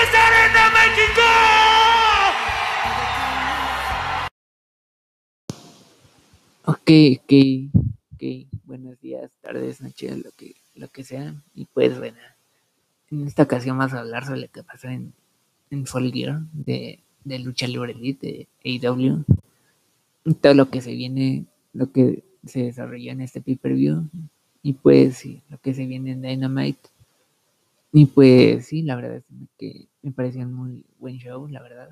¡Desde Arena México! Ok, ok, ok. Buenos días, tardes, noches, lo que, lo que sea. Y pues bueno, en esta ocasión vamos a hablar sobre lo que pasó en, en Fall Gear de, de Lucha Libre Elite de AEW. Y todo lo que se viene, lo que se desarrolló en este pay-per-view. Y pues sí, lo que se viene en Dynamite. Y pues sí, la verdad es que me pareció un muy buen show, la verdad.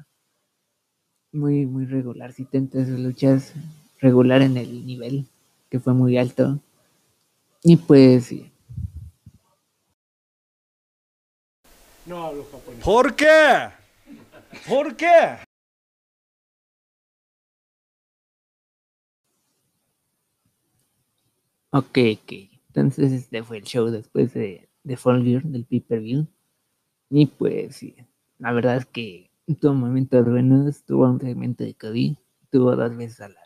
Muy, muy regular. Si entre sus luchas, regular en el nivel, que fue muy alto. Y pues sí. No hablo japonés. ¿Por qué? ¿Por qué? Ok, ok. Entonces este fue el show después de, de Fall Gear, del pay-per-view. Y pues la verdad es que tuvo momentos buenos, tuvo un segmento de Cody, tuvo dos veces a la,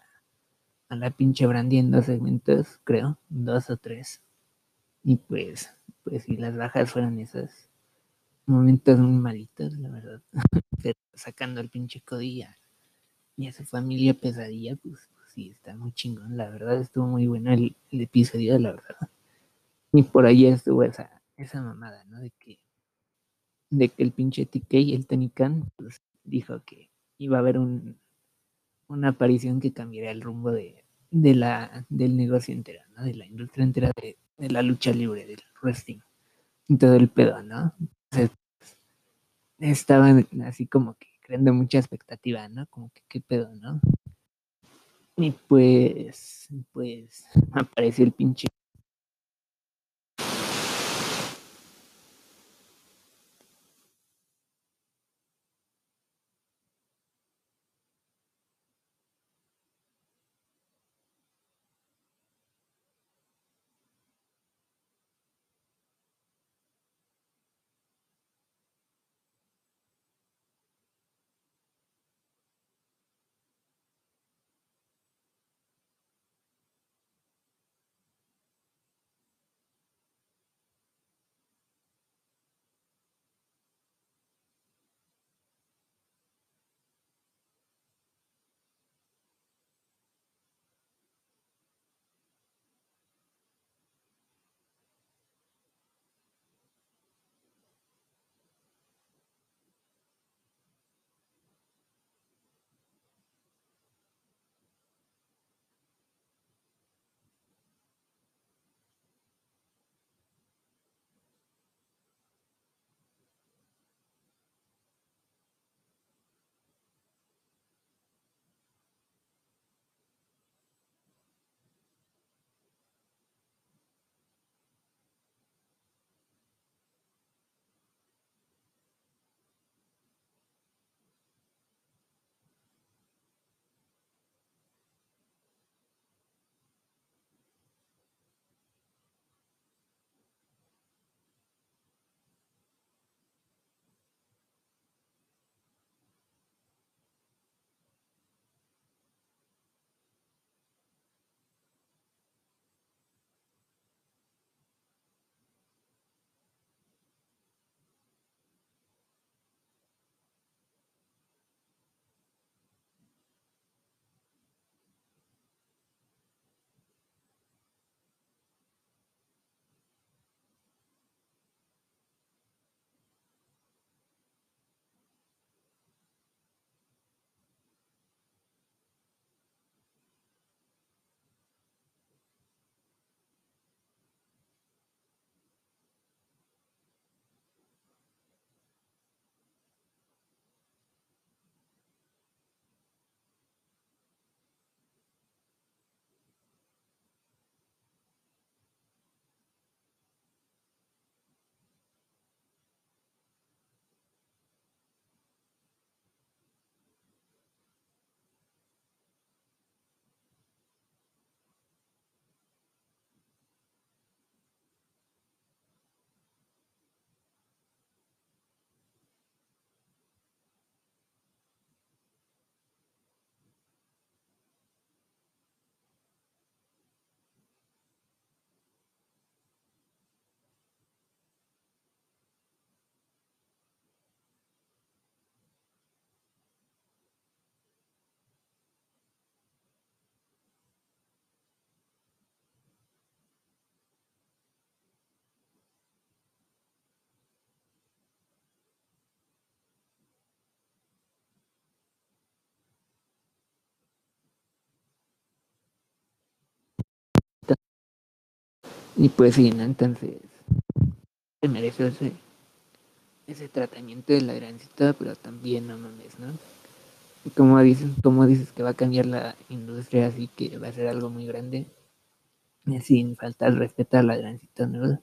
a la pinche Brandy en dos segmentos, creo, dos o tres. Y pues, pues sí, las bajas fueron esos momentos muy malitos, la verdad. Sacando al pinche Cody y a su familia pesadilla, pues, pues sí, está muy chingón, la verdad, estuvo muy bueno el, el episodio, la verdad. Y por ahí estuvo esa, esa mamada, ¿no? De que, de que el pinche TK el Tony Khan, pues, dijo que iba a haber un, una aparición que cambiaría el rumbo de, de la, del negocio entero, ¿no? De la industria entera de, de la lucha libre, del wrestling. Y todo el pedo, ¿no? Entonces, pues, estaban así como que creando mucha expectativa, ¿no? Como que qué pedo, ¿no? Y pues, pues, apareció el pinche Y pues sí, ¿no? Entonces, se merece ese, tratamiento de la grancita, pero también no mames, ¿no? Y como dices, como dices que va a cambiar la industria, así que va a ser algo muy grande, sin faltar respeto a la grancita, ¿no?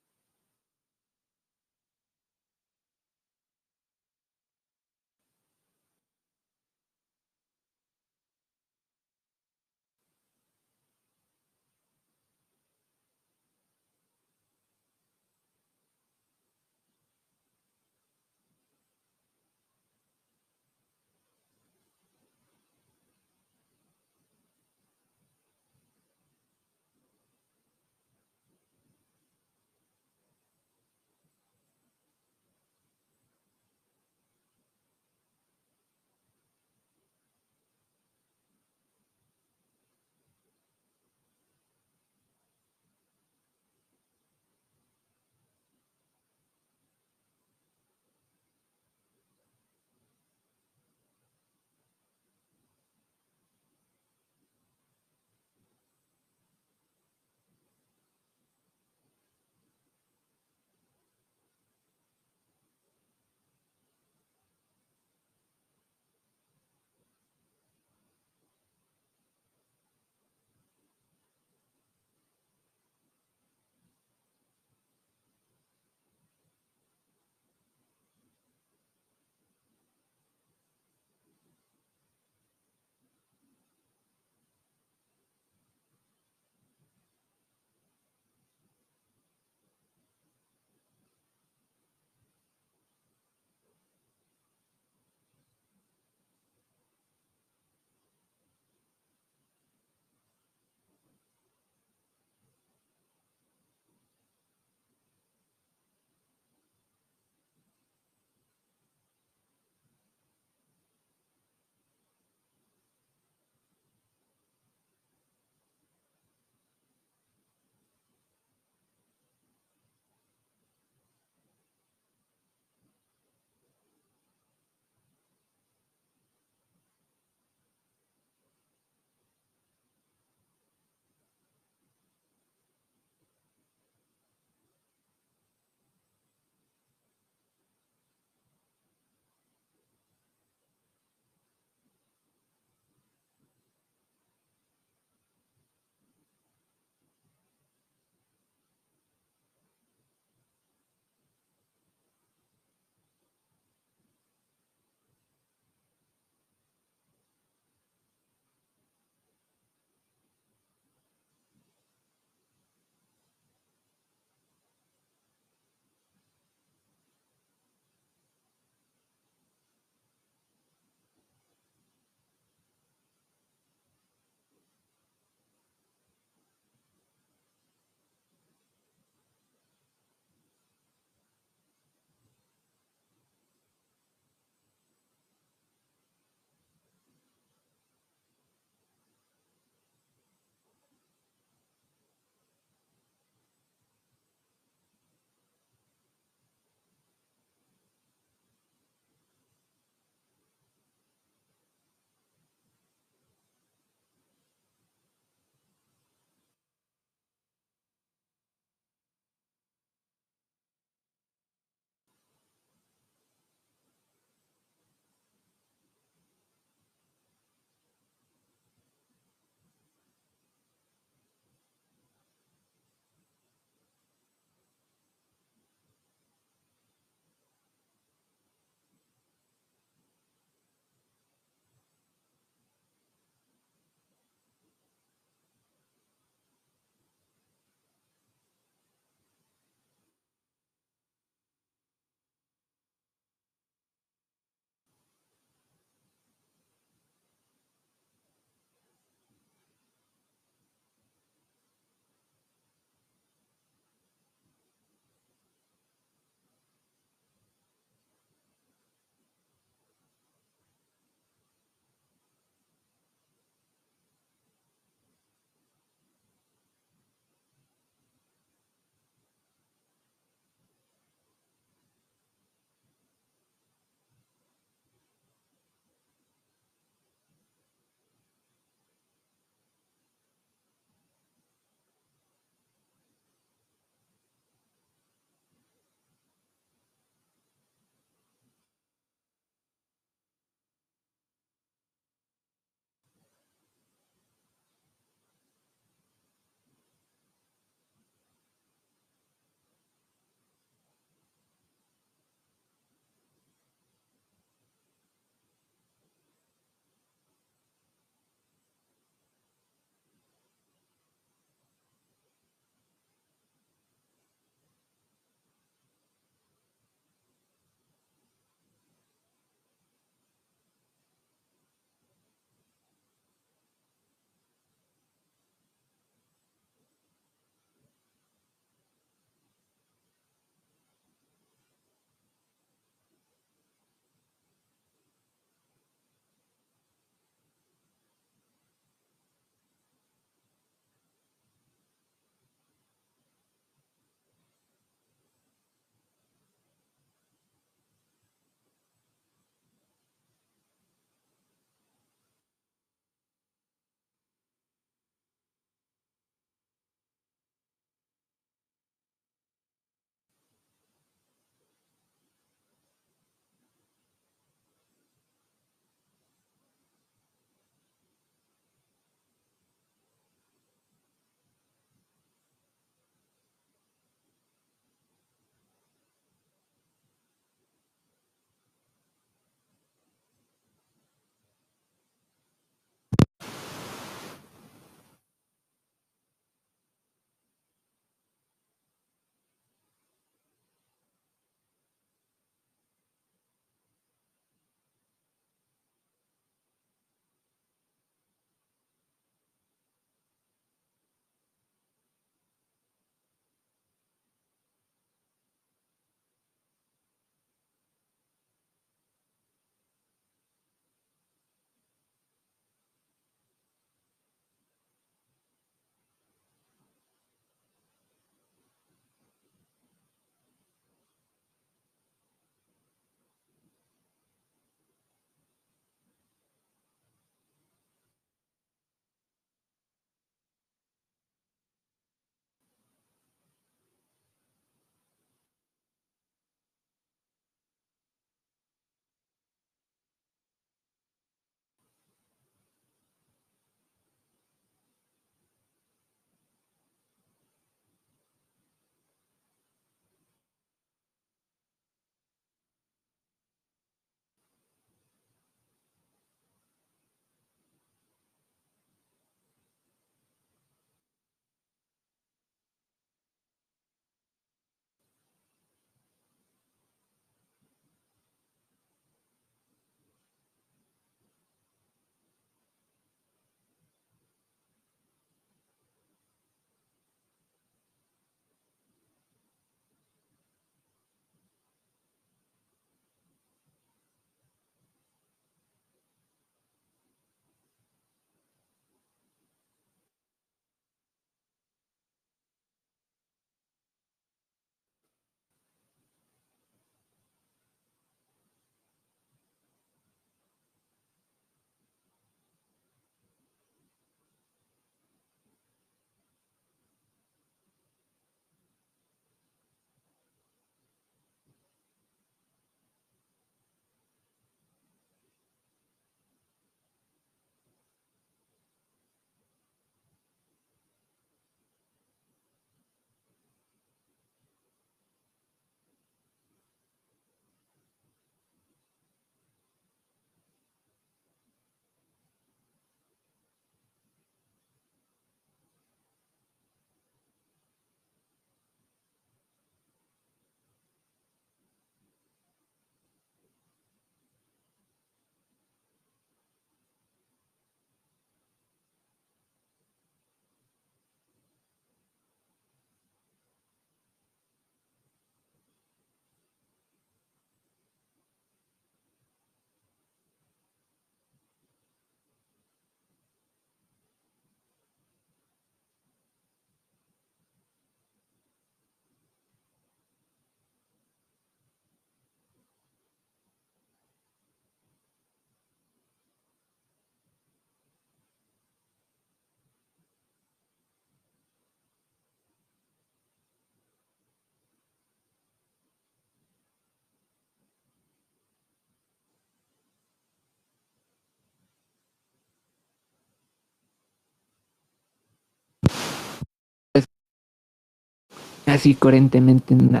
Así coherentemente en una.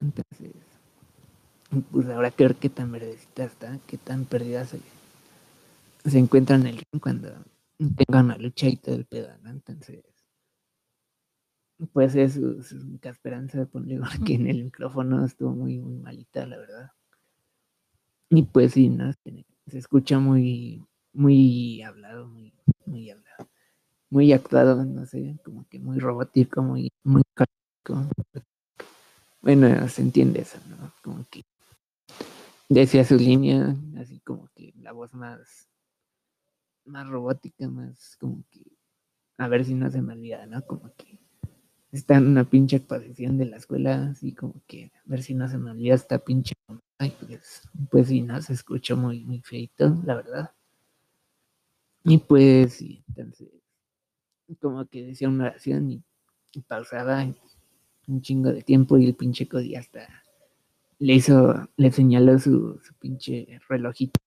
Entonces, pues habrá que ver qué tan verdecita está, qué tan perdida se, se encuentra en el ring cuando tenga una lucha y todo el pedo, ¿no? Entonces, pues es su, única esperanza de ponerle que en el micrófono estuvo muy, muy malita, la verdad. Y pues sí, ¿no? Se, se escucha muy, muy hablado, muy, muy hablado, muy actuado, no sé, como que muy robótico, muy, muy Bueno, se entiende eso, ¿no? Como que decía su línea, así como que la voz más, más robótica, más como que, a ver si no se me olvida, ¿no? Como que está en una pinche exposición de la escuela, así como que a ver si no se me olvida esta pinche. Ay, pues, pues sí, no, se escuchó muy, muy feito, la verdad. Y pues sí, entonces, como que decía una oración y, y pausaba un chingo de tiempo y el pinche Cody hasta le hizo, le señaló su, su pinche relojito.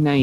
No,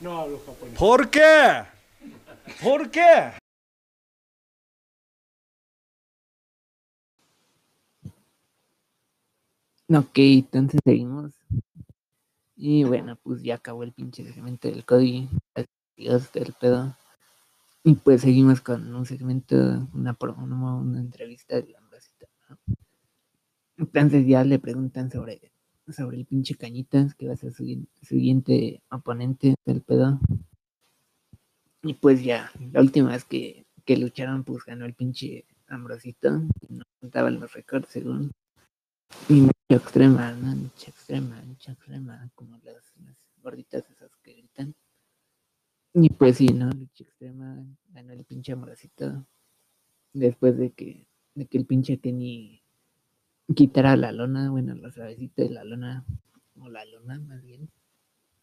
No hablo japonés. ¿Por qué? ¿Por qué? Ok, entonces seguimos. Y bueno, pues ya acabó el pinche segmento del Cody. Dios del pedo. Y pues seguimos con un segmento, una, una, una entrevista de la ¿no? Entonces ya le preguntan sobre, sobre el pinche Cañitas, que va a ser su siguiente- oponente del pedo. Y pues ya, la última vez que, que lucharon, pues ganó el pinche Ambrosito. Y no contaban los récords según. Y mucha extrema, ¿no? Mucha extrema, mucha extrema, como las, gorditas esas que gritan. Y pues sí, ¿no? Lucha extrema, ganó el pinche amorcito. Después de que, de que el pinche Kenny quitara la lona, bueno, la suavecita de la lona, o la lona más bien.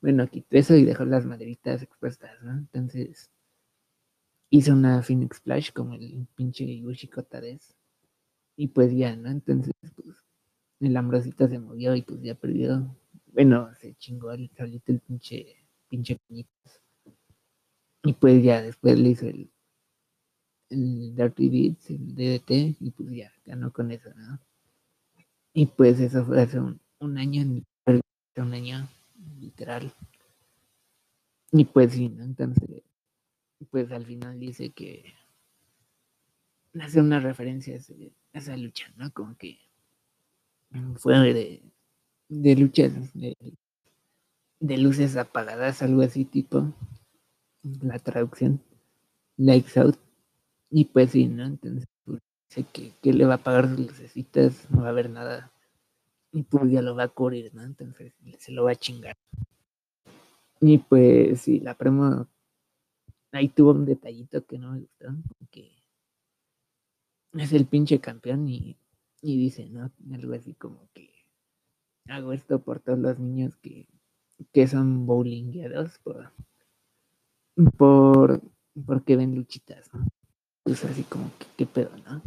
Bueno, quitó eso y dejó las maderitas expuestas, ¿no? Entonces hizo una Phoenix Splash como el pinche Yushi Kotades. Y pues ya, ¿no? Entonces, pues el Ambrosito se movió y pues ya perdió. Bueno, se chingó el solito el pinche, pinche Cañitas. Y pues ya después le hizo el, el Dirty Deeds, el DDT, y pues ya ganó con eso, ¿no? Y pues eso fue hace un, año, un año, literal. Y pues sí, ¿no? Entonces, pues al final dice que hace una referencia a esa lucha, ¿no? Como que fue de, de luchas de, de luces apagadas, algo así tipo la traducción, lights out. Y pues sí, ¿no? Entonces que, le va a apagar sus lucecitas, no va a haber nada. Y pues ya lo va a cubrir, ¿no? Entonces se lo va a chingar. Y pues sí, la promo ahí tuvo un detallito que no me gustó, que es el pinche campeón y, y dice, ¿no? Algo así como que hago esto por todos los niños que, que son bowlingueados por, por porque ven luchitas, ¿no? Pues así como que qué pedo, ¿no?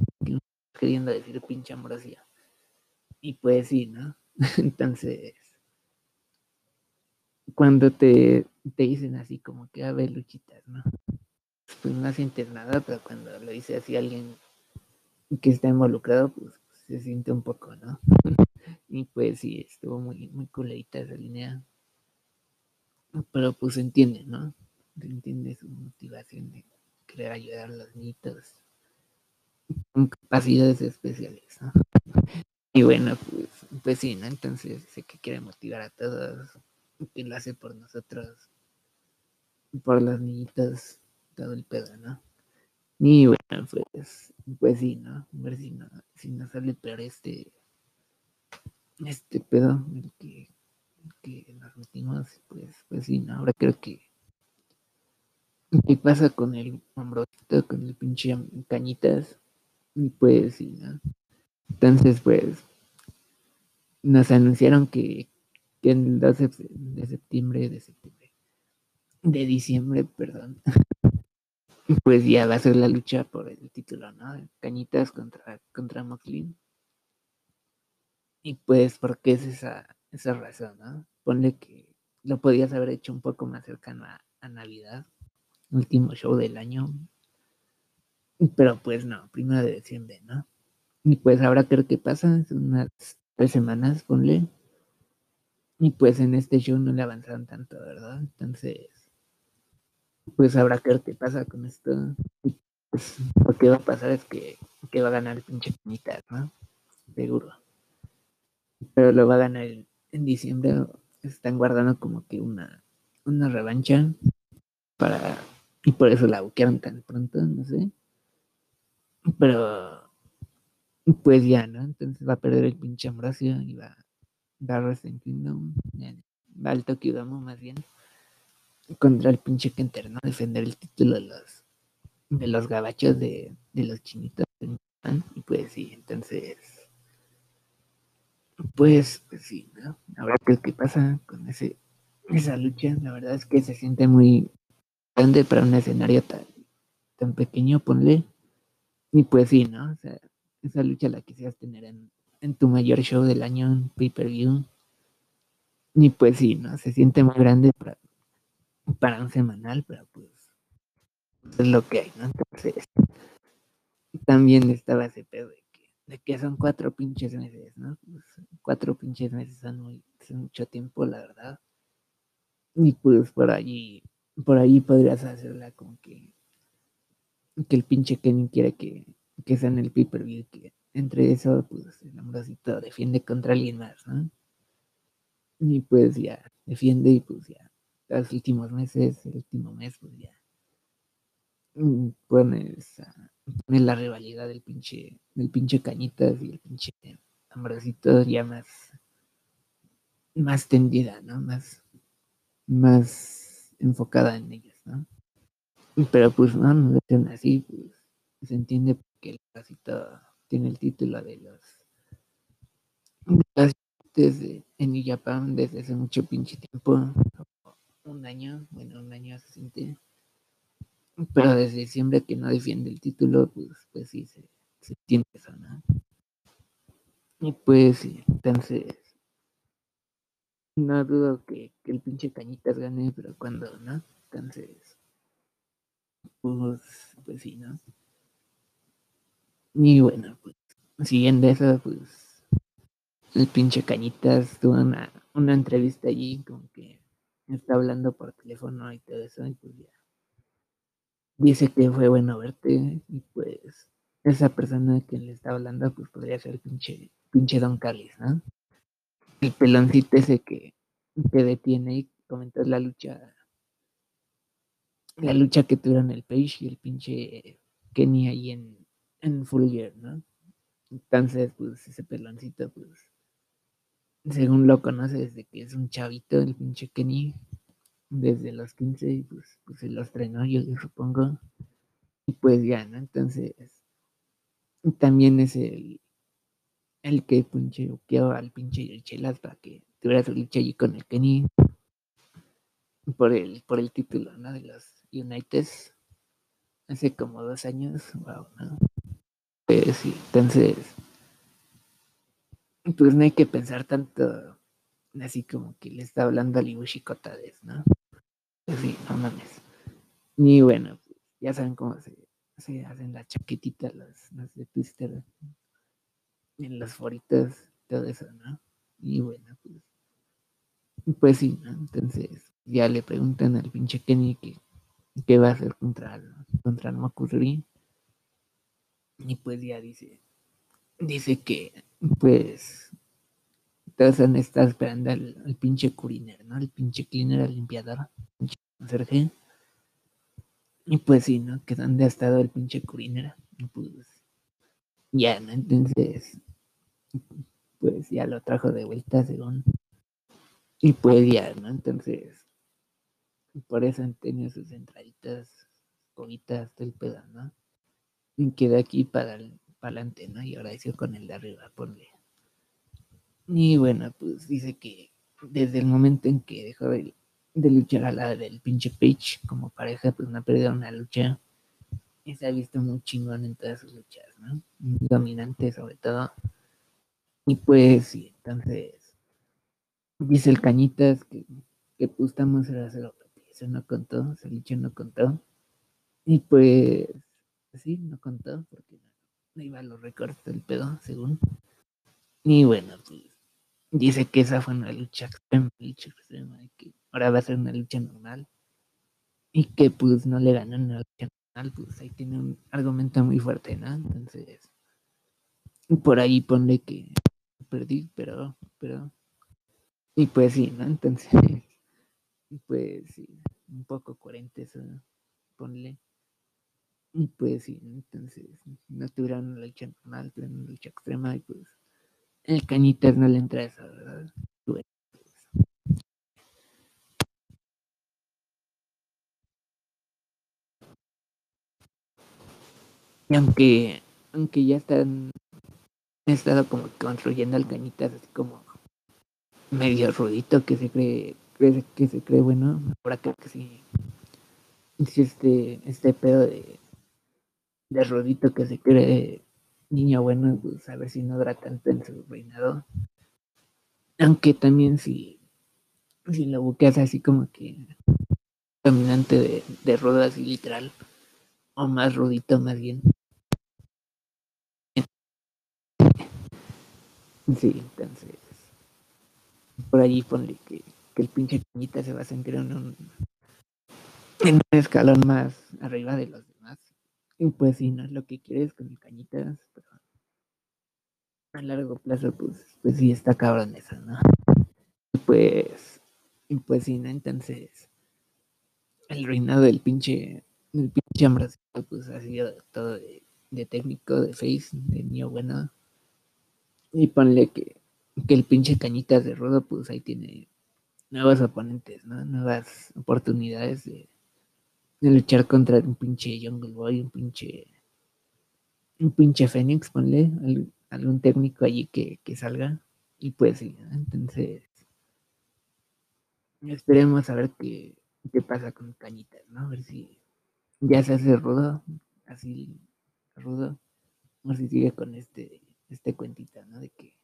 Que Queriendo decir pinche ambrosía. Y pues sí, ¿no? Entonces, cuando te, te dicen así como que a ver luchitas, ¿no? Pues no sientes nada, pero cuando lo dice así alguien que está involucrado, pues se siente un poco, ¿no? y pues sí, estuvo muy, muy culerita esa línea. Pero pues se entiende, ¿no? Se entiende su motivación de querer ayudar a los niñitos con capacidades especiales. Y bueno, pues pues sí, ¿no? Entonces sé que quiere motivar a todos, que lo hace por nosotros, por las niñitas, todo el pedo, ¿no? Y bueno, pues, pues sí, ¿no? A ver si no, si no sale peor este, este pedo, el que, que nos metimos, pues, pues sí, ¿no? Ahora creo que ¿Qué pasa con el hombrocito, con el pinche cañitas? Pues sí, ¿no? Entonces, pues, nos anunciaron que, que en el 12 de septiembre, de septiembre, de diciembre, perdón, pues ya va a ser la lucha por el título, ¿no? Cañitas contra, contra. Y pues, ¿por qué es esa, esa razón, no? Ponle que lo podías haber hecho un poco más cercano a, a Navidad, último show del año. Pero pues no, primero de diciembre, ¿no? Y pues ahora creo que pasa, unas tres semanas, ponle. Y pues en este show no le avanzaron tanto, ¿verdad? Entonces, pues creo que pasa con esto. Pues, lo que va a pasar es que, que va a ganar el pinche mitad, ¿no? Seguro. Pero lo va a ganar en, en diciembre. Están guardando como que una, una revancha para y por eso la buquearon tan pronto, no sé. Pero, pues ya, ¿no? Entonces va a perder el pinche Ambrosio y va a dar Wrestling Kingdom. Va al Tokyo Dome más bien. Contra el pinche Kenter, ¿no? Defender el título de los de los gabachos de, de los chinitos. Y pues sí, entonces. Pues, pues sí, ¿no? Ahora qué, qué pasa con ese esa lucha. La verdad es que se siente muy, grande para un escenario tan, tan pequeño, ponle. Y pues sí, ¿no? O sea, esa lucha la quisieras tener en, en tu mayor show del año, en pay-per-view. Y pues sí, ¿no? Se siente muy grande para, para un semanal, pero pues es lo que hay, ¿no? Entonces, también estaba ese pedo de que, de que son cuatro pinches meses, ¿no? Pues, cuatro pinches meses son, muy, mucho tiempo, la verdad. Y pues por allí por ahí podrías hacerla como que, que el pinche Kenny quiere que, que sea en el pay-per-view, que entre eso, pues el ambrosito defiende contra alguien más, ¿no? Y pues ya, defiende y pues ya, los últimos meses, el último mes, pues ya, pones, pones la rivalidad del pinche, del pinche Cañitas y el pinche ambrosito ya más, más tendida, ¿no? Más, más enfocada en ellas, ¿no? Pero pues no, no es así, pues se entiende que el casito tiene el título de los desde en New Japan desde hace mucho pinche tiempo, un año, bueno, un año se siente, pero desde diciembre que no defiende el título, pues, pues sí, se, se entiende eso, ¿no? Y pues entonces no dudo que, que, el pinche Cañitas gane, pero cuando no, entonces, pues, pues sí, ¿no? Y bueno, pues, siguiendo eso, pues, el pinche Cañitas tuvo una, una entrevista allí, como que está hablando por teléfono y todo eso, y pues ya. Dice que fue bueno verte, y pues, esa persona que le está hablando, pues podría ser pinche, pinche Don Carlis, ¿no? el peloncito ese que, que detiene y comentas la lucha la lucha que tuvieron el Page y el pinche Kenny ahí en, en Full Gear, ¿no? Entonces, pues ese peloncito, pues, según lo conoce desde que es un chavito, el pinche Kenny, desde los 15, y pues, pues se los estrenó, yo, yo supongo. Y pues ya, ¿no? Entonces, también es el, el que pinche al pinche Chelas para que tuviera su lucha allí con el Kenny por el, por el título, ¿no? De los United hace como dos años, wow, ¿no? Eh, sí, entonces, pues no hay que pensar tanto así como que le está hablando a Libushi Kotades, ¿no? Pues sí, no mames. Y bueno, ya saben cómo se, se hacen las chaquetitas, las, las de Twister en las foritas, todo eso, ¿no? Y bueno, pues, pues sí, ¿no? Entonces ya le preguntan al pinche Kenny que qué va a hacer contra, contra el Makuri. Y pues ya dice, dice que, pues, han estado esperando al, al pinche curiner, ¿no? El pinche cleaner, el limpiador, pinche conserje. Y pues sí, ¿no? Que dónde ha estado el pinche curiner. Pues ya, ¿no? Entonces, pues ya lo trajo de vuelta, según. Y pues ya, ¿no? Entonces, por eso han tenido sus entraditas, cobitas, todo el pedo, ¿no? Y queda aquí para adelante, ¿no? Y ahora hizo con el de arriba, ponle. Y bueno, pues dice que desde el momento en que dejó de, luchar a la del pinche Page como pareja, pues no ha perdido una lucha. Y se ha visto muy chingón en todas sus luchas, ¿no? Dominante sobre todo. Y pues sí, entonces dice el Cañitas que, que pues estamos a hacer no contó, esa lucha no contó. Y pues sí, no contó porque no, iba a los récords del pedo, según. Y bueno, pues dice que esa fue una lucha extrema, lucha extrema, y que ahora va a ser una lucha normal. Y que pues no le ganó una lucha normal, pues ahí tiene un argumento muy fuerte, ¿no? Entonces, por ahí ponle que perdí, pero, pero, y pues sí, ¿no? Entonces, pues sí, un poco coherente eso, ponle. Y pues sí, ¿no? entonces no tuvieron una lucha normal, tuvieron una lucha extrema y pues el cañitas no le entra eso, ¿verdad? Pues, Y aunque, aunque ya están, he estado como construyendo al cañitas así como medio rudito que se cree, cree- que se cree bueno, ahora creo que sí, sí este, este pedo de, de rudito que se cree niño bueno, pues a ver si no dura tanto en su reinado. Aunque también si, si lo buqueas así como que dominante de, de rudo así literal, o más rudito más bien. Sí, entonces por allí ponle que, que el pinche cañita se va a sentir en un, en un escalón más arriba de los demás. Y pues sí, no es lo que quieres con el cañitas, pero a largo plazo, pues, pues sí está cabrón eso, ¿no? Y pues, y pues sí, ¿no? Entonces, el reinado del pinche, del pinche Ambrosio, pues ha sido todo de, técnico, de face, de niño bueno. Y ponle que, que el pinche cañitas de rudo, pues ahí tiene nuevos oponentes, ¿no? Nuevas oportunidades de, de luchar contra un pinche Jungle Boy, un pinche un pinche Fénix, ponle al- algún técnico allí que, que salga y pues sí, ¿no? entonces esperemos a ver qué, qué pasa con Cañitas, ¿no? A ver si ya se hace rudo, así rudo, o si sigue con este este cuentito, ¿no? De que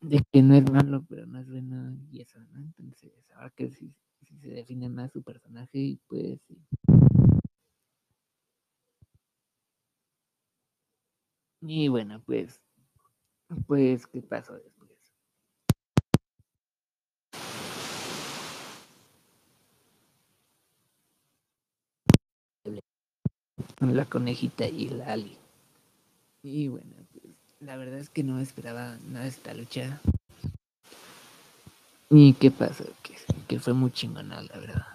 de que no es malo, pero no es bueno y eso, ¿no? Entonces, ahora que si, si se define más su personaje y pues sí. Y bueno, pues, pues, ¿qué pasó después? La conejita y la Ali. Y bueno, pues, la verdad es que no esperaba nada de esta lucha. ¿Y qué pasó? Que, que fue muy chingona, la verdad.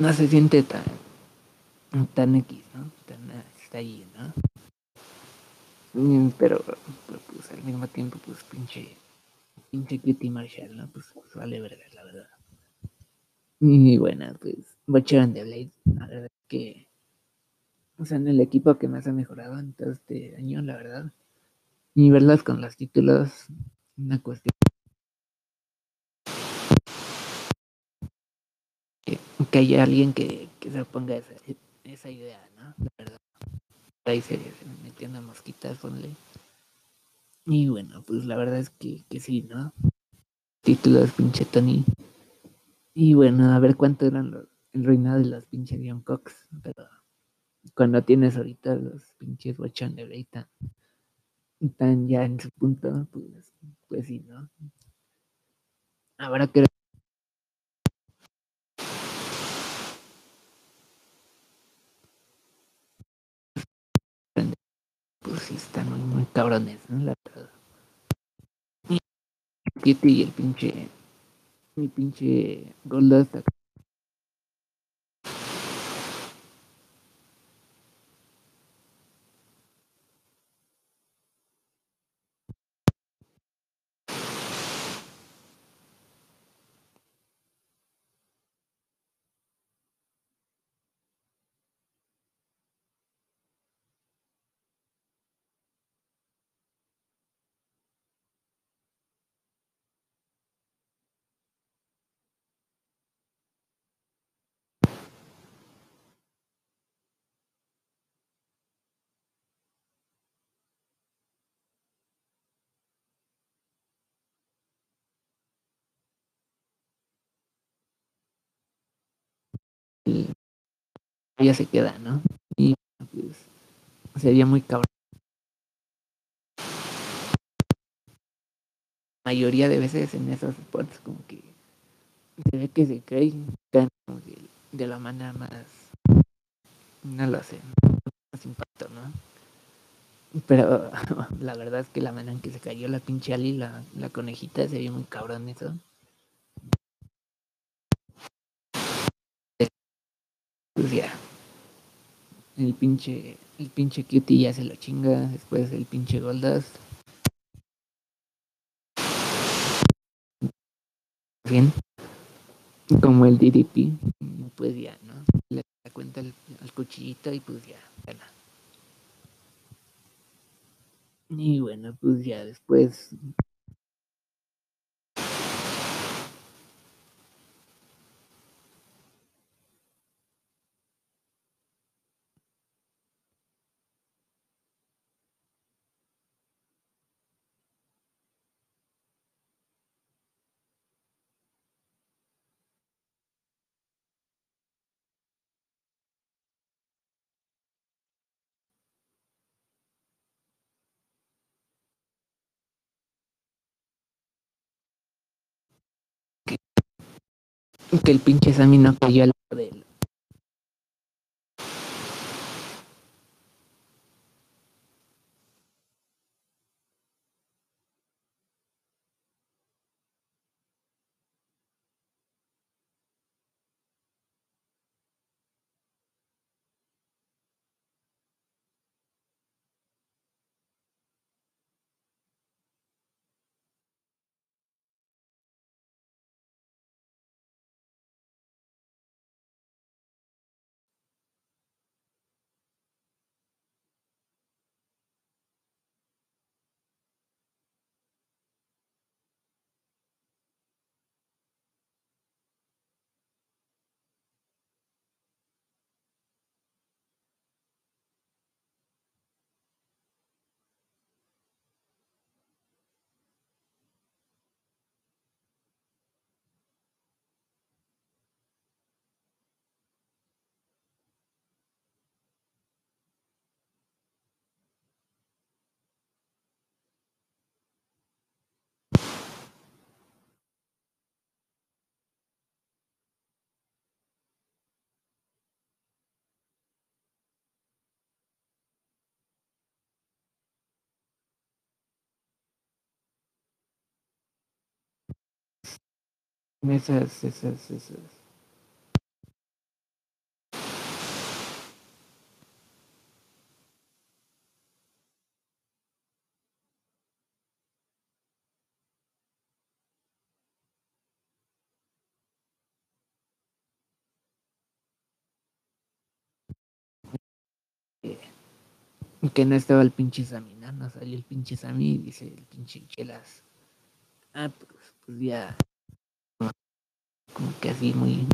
No se siente tan, tan X, ¿no? Tan, está ahí, ¿no? Mm, Pero, pues al mismo tiempo, pues pinche, pinche Cutie Marshall, ¿no? Pues, pues vale verga, la verdad. Y bueno, pues Butcher the Blade, la verdad que, o sea, en el equipo que más ha mejorado en todo este año, la verdad. Y verlas con los títulos, una cuestión. Que, haya alguien que, que se oponga esa, esa idea, ¿no? La verdad. Ahí se metiendo mosquitas, ponle. Y bueno, pues la verdad es que, que sí, ¿no? Títulos, pinche Tony. Y bueno, a ver cuánto eran los, el reinado de los pinches Young Cox. Pero cuando tienes ahorita los pinches Watchan de tan, ya en su punto, pues, pues sí, ¿no? Habrá que pues sí están muy, muy cabrones, ¿no? La verdad. Y el pinche. Mi pinche Goldust. y ya se queda, ¿no? Y pues sería muy cabrón. mayoría de veces en esos spots como que se ve que se cree de la manera más no lo sé más impacto no pero la verdad es que la manera en que se cayó la pinche Ali la, la conejita se vio muy cabrón eso pues ya el pinche el pinche cutie ya se lo chinga después el pinche Goldust. Bien. Como el DDP pues ya no le da cuenta al, cuchillito y pues ya y bueno pues ya después que el pinche Sammy no cayó al lado de él esas, esas, esas. Que no estaba el pinche Sammy, ¿no? no salió el pinche Sammy dice el pinche Chelas. Ah, pues, pues ya. Como que así muy.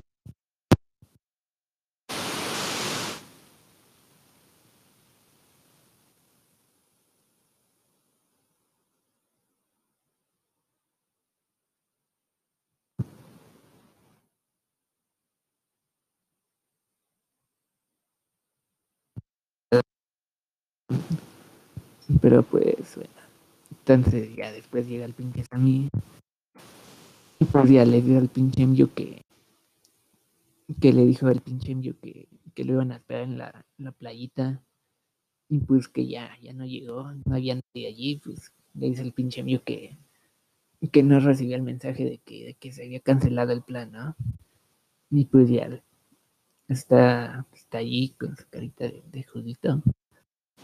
Pero pues, bueno. Entonces ya después llega el pinche Sammy. Y pues ya le dio al pinche Emilio que. Que le dijo al pinche Emilio que, que lo iban a esperar en la, la playita. Y pues que ya, ya no llegó, no había nadie allí, pues le dice el pinche Emilio que, que no recibía el mensaje de que, de que se había cancelado el plan, ¿no? Y pues ya está, está allí con su carita de, de judito.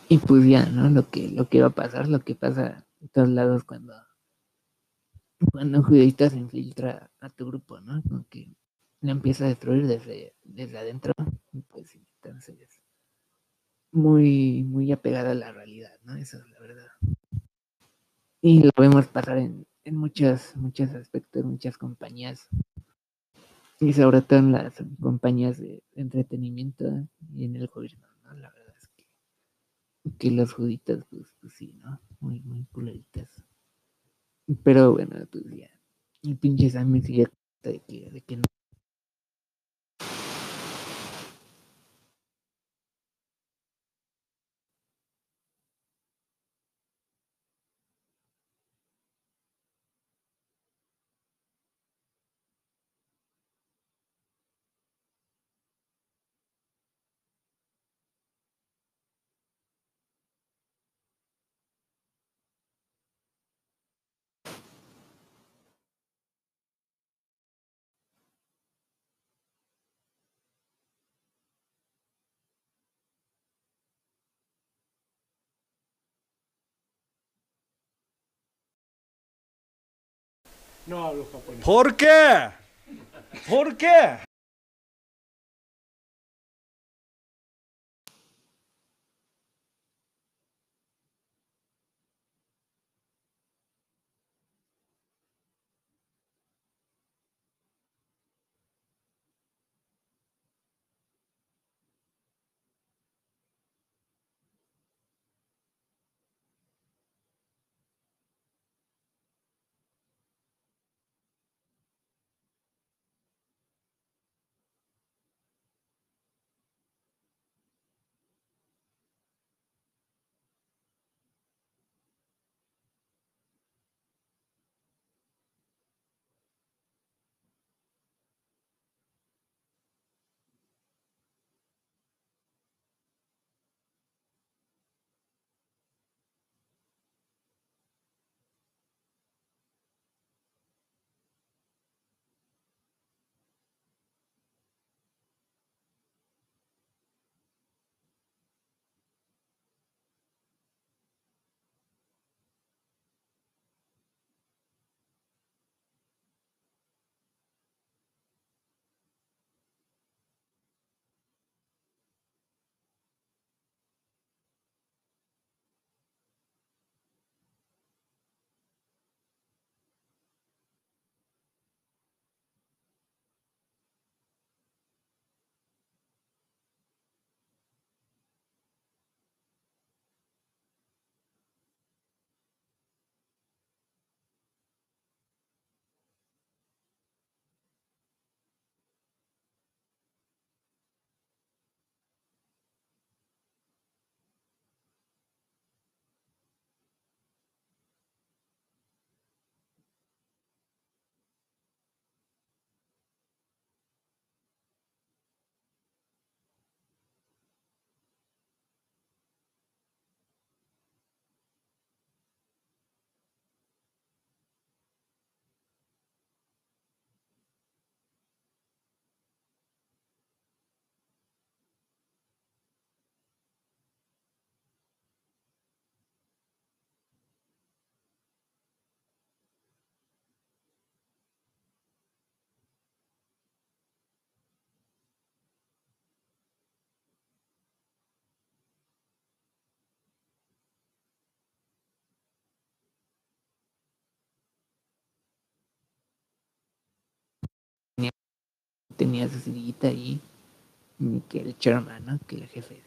Y pues ya, ¿no? Lo que, lo que va a pasar, lo que pasa en todos lados cuando, cuando un judita se infiltra a tu grupo, ¿no? Como que lo empieza a destruir desde, desde adentro. Pues entonces muy, muy apegada a la realidad, ¿no? Eso es la verdad. Y lo vemos pasar en, en muchos, muchos aspectos, muchas compañías. Y sobre todo en las compañías de entretenimiento y en el gobierno, ¿no? La verdad es que, que los juditas, pues, pues sí, ¿no? Muy, muy culeritas. Pero bueno, pues ya. El pinche Sammy sigue de que, de que no. No hablo japonés. ¿Por qué? ¿Por qué? Tenía su sillita ahí, y que el chairman, ¿no? Que el jefe.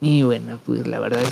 Y bueno, pues la verdad es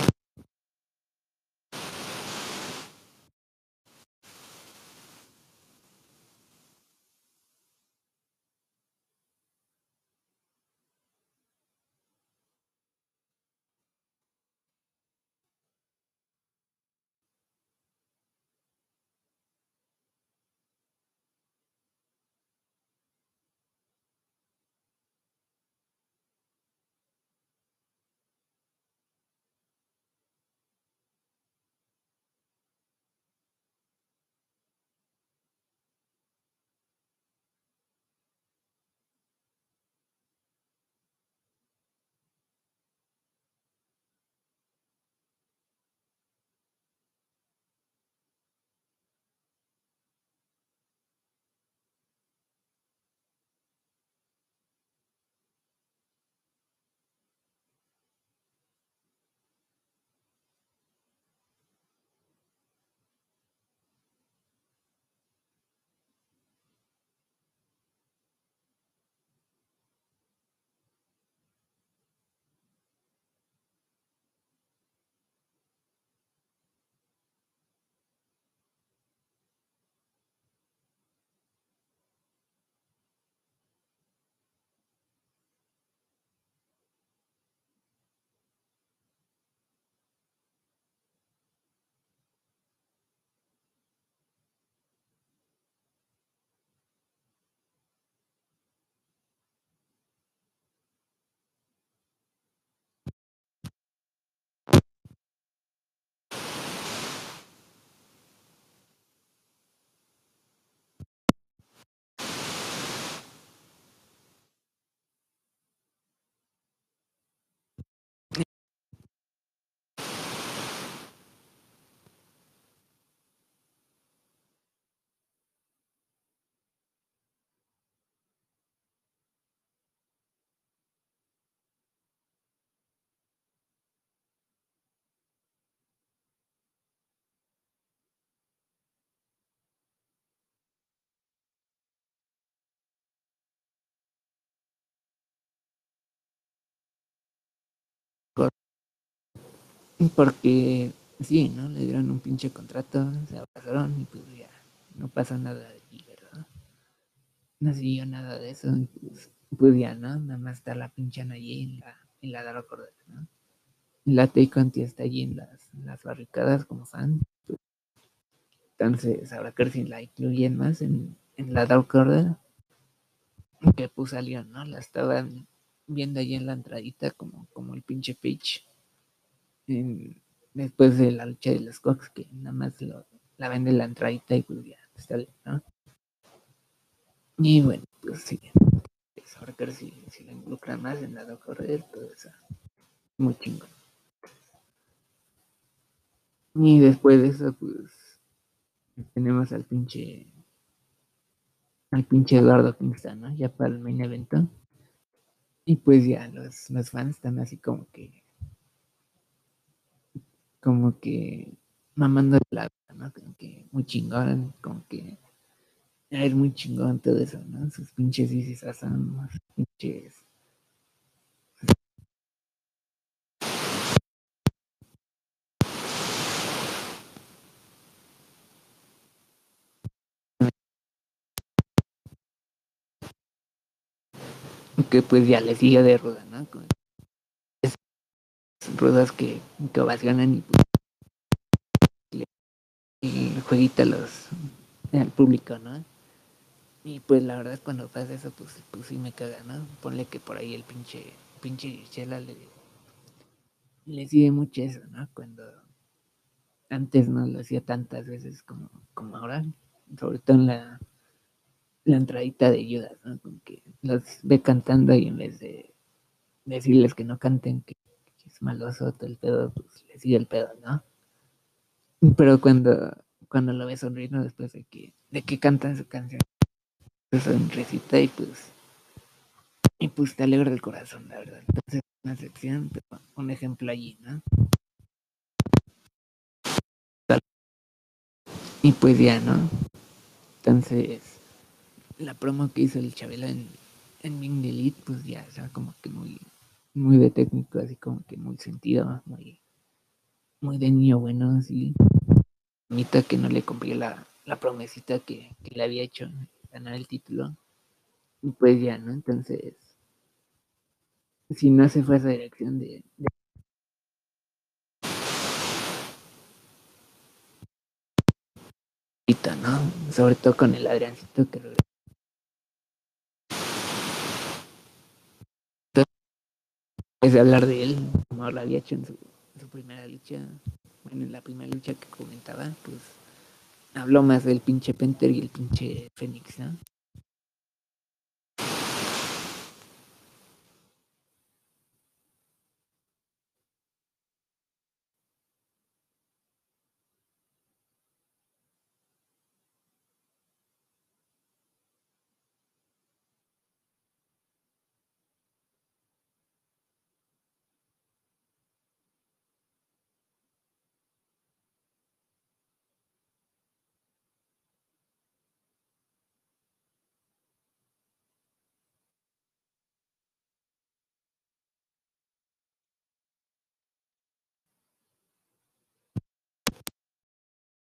porque sí, ¿no? Le dieron un pinche contrato, se abrazaron y pues ya, no pasa nada de allí, ¿verdad? No siguió nada de eso, y pues, pues ya, ¿no? Nada más está la pinche allí en la, en la Dark Order, ¿no? La Take Conti está allí en las, las barricadas como fan. entonces habrá que ver si la incluyen más en, en la Dark Order. Que pues salió, ¿no? La estaban viendo allí en la entradita como, como el pinche Page. Después de la lucha de los Cox, que nada más lo, la vende en la entradita y pues ya está bien, ¿no? Y bueno, pues sí. Pues, ver si, si la involucran más en la Dark Order, todo eso. Muy chingón. Y después de eso, pues tenemos al pinche al pinche Eduardo Kingston, ¿no? Ya para el main evento. Y pues ya los, los fans están así como que como que mamando la vida, ¿no? Como que muy chingón, como que es muy chingón todo eso, ¿no? Sus pinches dices son sus pinches que pues ya le sigue de ruda, ¿no? Rudas que, que ovacionan y pues le- el los al público, ¿no? Y pues la verdad cuando pasa eso, pues, pues sí me caga, ¿no? Ponle que por ahí el pinche, pinche Chela le, le sigue mucho eso, ¿no? Cuando antes no lo hacía tantas veces como, como ahora, sobre todo en la, la entradita de Judas, ¿no? Como que los ve cantando y en vez de decirles que no canten, que, maloso todo el pedo, pues le sigue el pedo, ¿no? Pero cuando, cuando lo ves sonriendo después de que, de que cantan su canción, pues sonrisita y pues, y pues te alegra el corazón, la verdad. Entonces, una pero un ejemplo allí, ¿no? Y pues ya, ¿no? Entonces, la promo que hizo el Chabela en, en Bing Elite, pues ya, o sea, como que muy, muy de técnico, así como que muy sentido, muy, muy de niño bueno, así. Bonita que no le cumplió la, la promesita que, que, le había hecho ganar el título. Y pues ya, ¿no? Entonces, si no se fue esa dirección de, de ¿no? Sobre todo con el Adriancito que Es hablar de él, como lo había hecho en su, en su, primera lucha, bueno, en la primera lucha que comentaba, pues habló más del pinche Penter y el pinche Fénix, ¿no?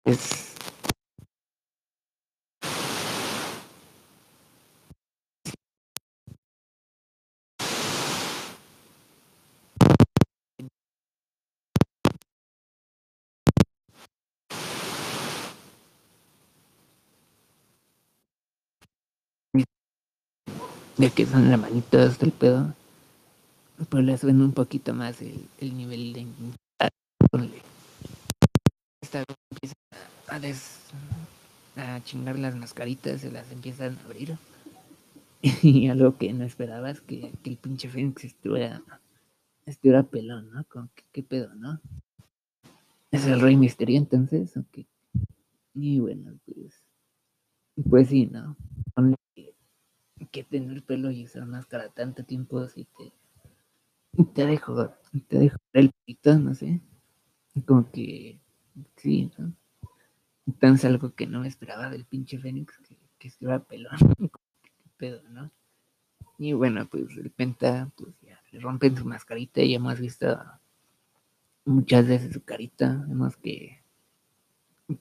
Es de que son hermanitos del pedo, pues les ven un poquito más el, el nivel de esta empieza a, a chingar las mascaritas, se las empiezan a abrir. Y algo que no esperabas que, que el pinche Fénix estuviera, estuviera pelón, ¿no? Como que qué pedo, ¿no? Es el Rey Misterio entonces, ok. Y bueno, pues, pues sí, ¿no? Que, que tener pelo y usar máscara tanto tiempo así te, te dejo, te dejo el pito, no sé. Como que sí, ¿no? Entonces algo que no me esperaba del pinche Fénix, que, que estuviera pelón. ¿Qué pedo, no? Y bueno, pues el Penta, pues ya, le rompen su mascarita y hemos visto muchas veces su carita, vemos que,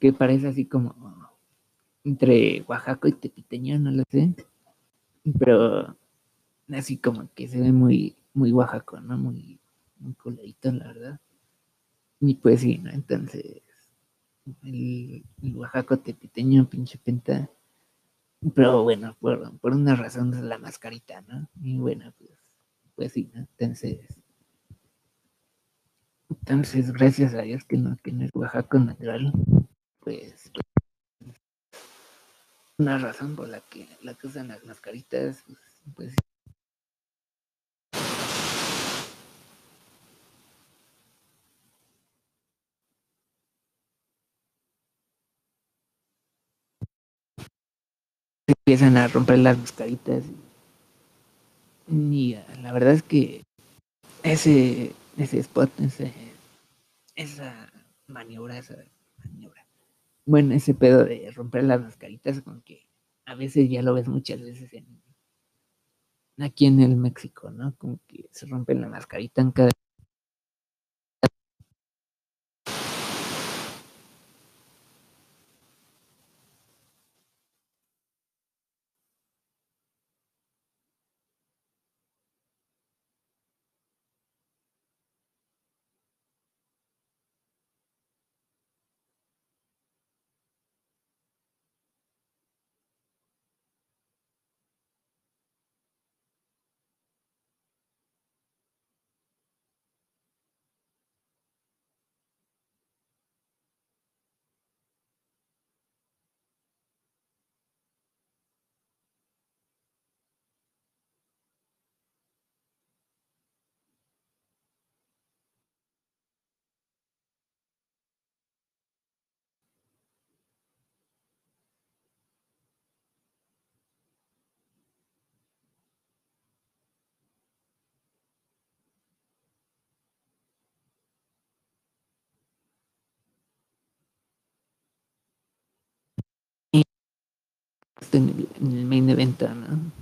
que parece así como entre Oaxaca y Tepiteño, no lo sé, pero así como que se ve muy, muy Oaxaco, ¿no? Muy, muy coladito, la verdad. Y pues sí, ¿no? Entonces, el, el Oaxaco Tepiteño, pinche Penta, pero bueno, por, por una razón es la mascarita, ¿no? Y bueno, pues, pues sí, ¿no? Entonces, entonces, gracias a Dios que no, que no es Oaxaca natural, pues, pues, una razón por la que, la que usan las mascaritas, pues, pues empiezan a romper las mascaritas. Y la verdad es que ese, ese spot, ese, esa maniobra, esa maniobra, bueno, ese pedo de romper las mascaritas, con que a veces ya lo ves muchas veces en aquí en el México, ¿no? Como que se rompen la mascarita en cada en el, en el main event, ¿no?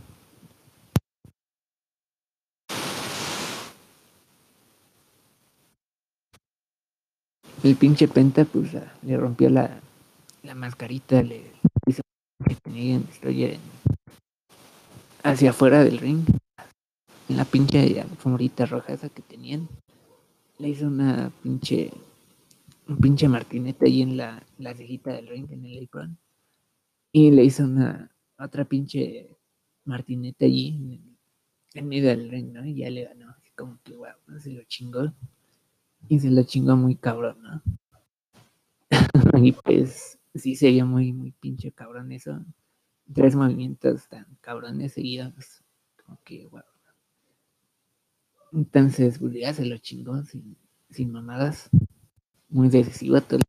El pinche Penta, pues, ah, le rompió la, la mascarita, le hizo que tenía en Destroyer hacia afuera del ring. En la pinche alfombrita roja esa que tenían. Le hizo una pinche un pinche martinete ahí en la, la cejita del ring, en el apron. Y le hizo una, otra pinche martinete allí en, en medio del ring, ¿no? Y ya le ganó, como que, wow, ¿no? se lo chingó. Y se lo chingó muy cabrón, ¿no? y pues sí se vio muy, muy pinche cabrón eso. Tres movimientos tan cabrones seguidos. Como que, wow. Entonces, pues se lo chingó sin, sin mamadas. Muy decisivo todo. el-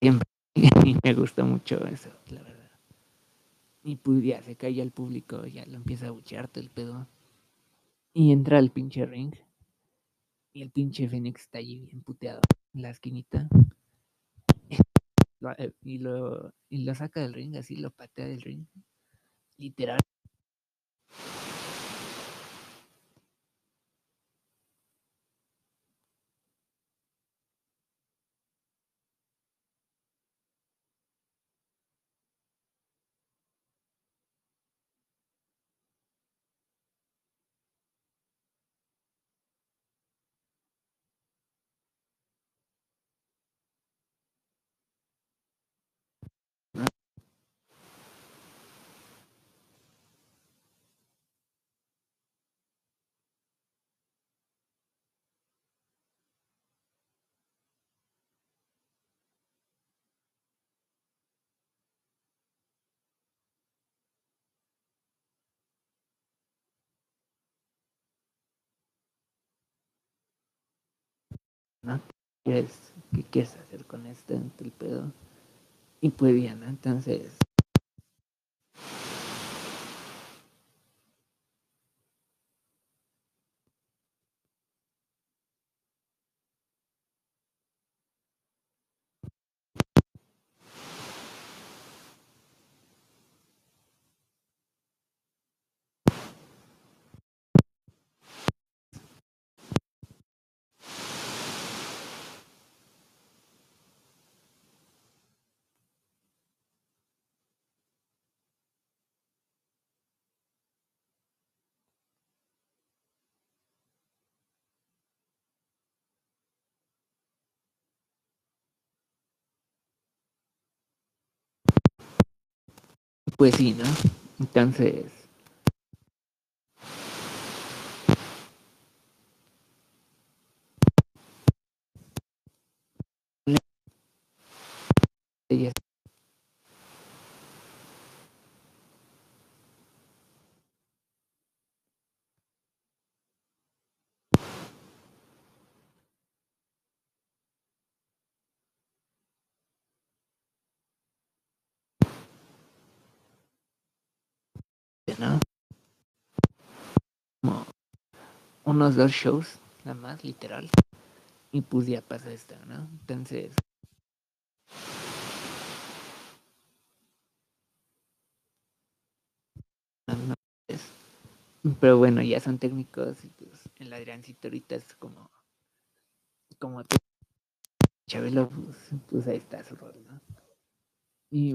siempre. Y me gustó mucho eso, la verdad. Y pues ya se calla el público, ya lo empieza a buchear todo el pedo. Y entra al pinche ring. Y el pinche Fénix está allí bien puteado en la esquinita. Eh, Y lo, y lo saca del ring, así lo patea del ring. Literal. ¿No? ¿Qué quieres, qué quieres hacer con esto? El pedo. Y pues ¿no? Entonces. Pues sí, ¿no? Entonces. ella- ¿no? Como unos dos shows, nada más, literal. Y pues ya pasa esto, ¿no? Entonces. no, no es- Pero bueno, ya son técnicos y pues el Adriancito ahorita es como. Como Chabelo, pues, pues ahí está su rol, ¿no? Y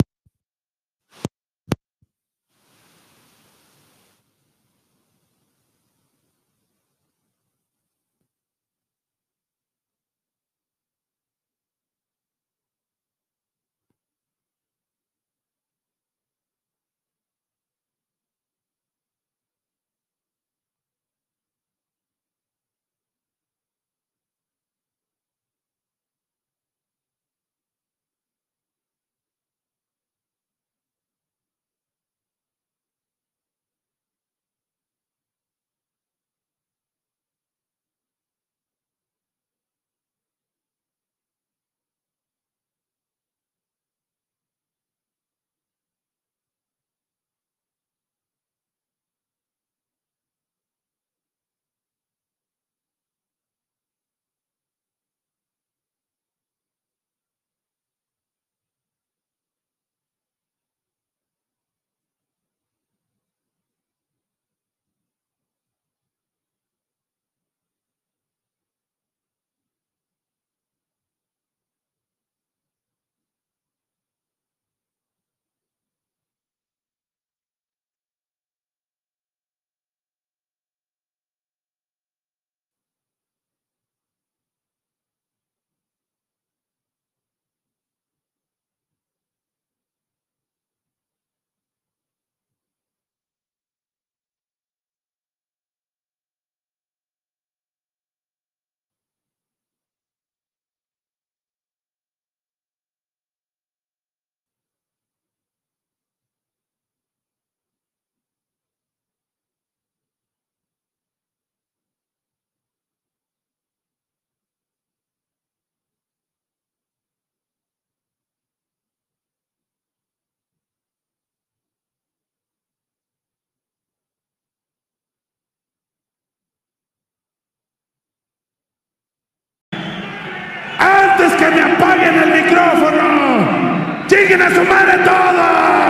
antes que me apaguen el micrófono. ¡Lleguen a su madre todos!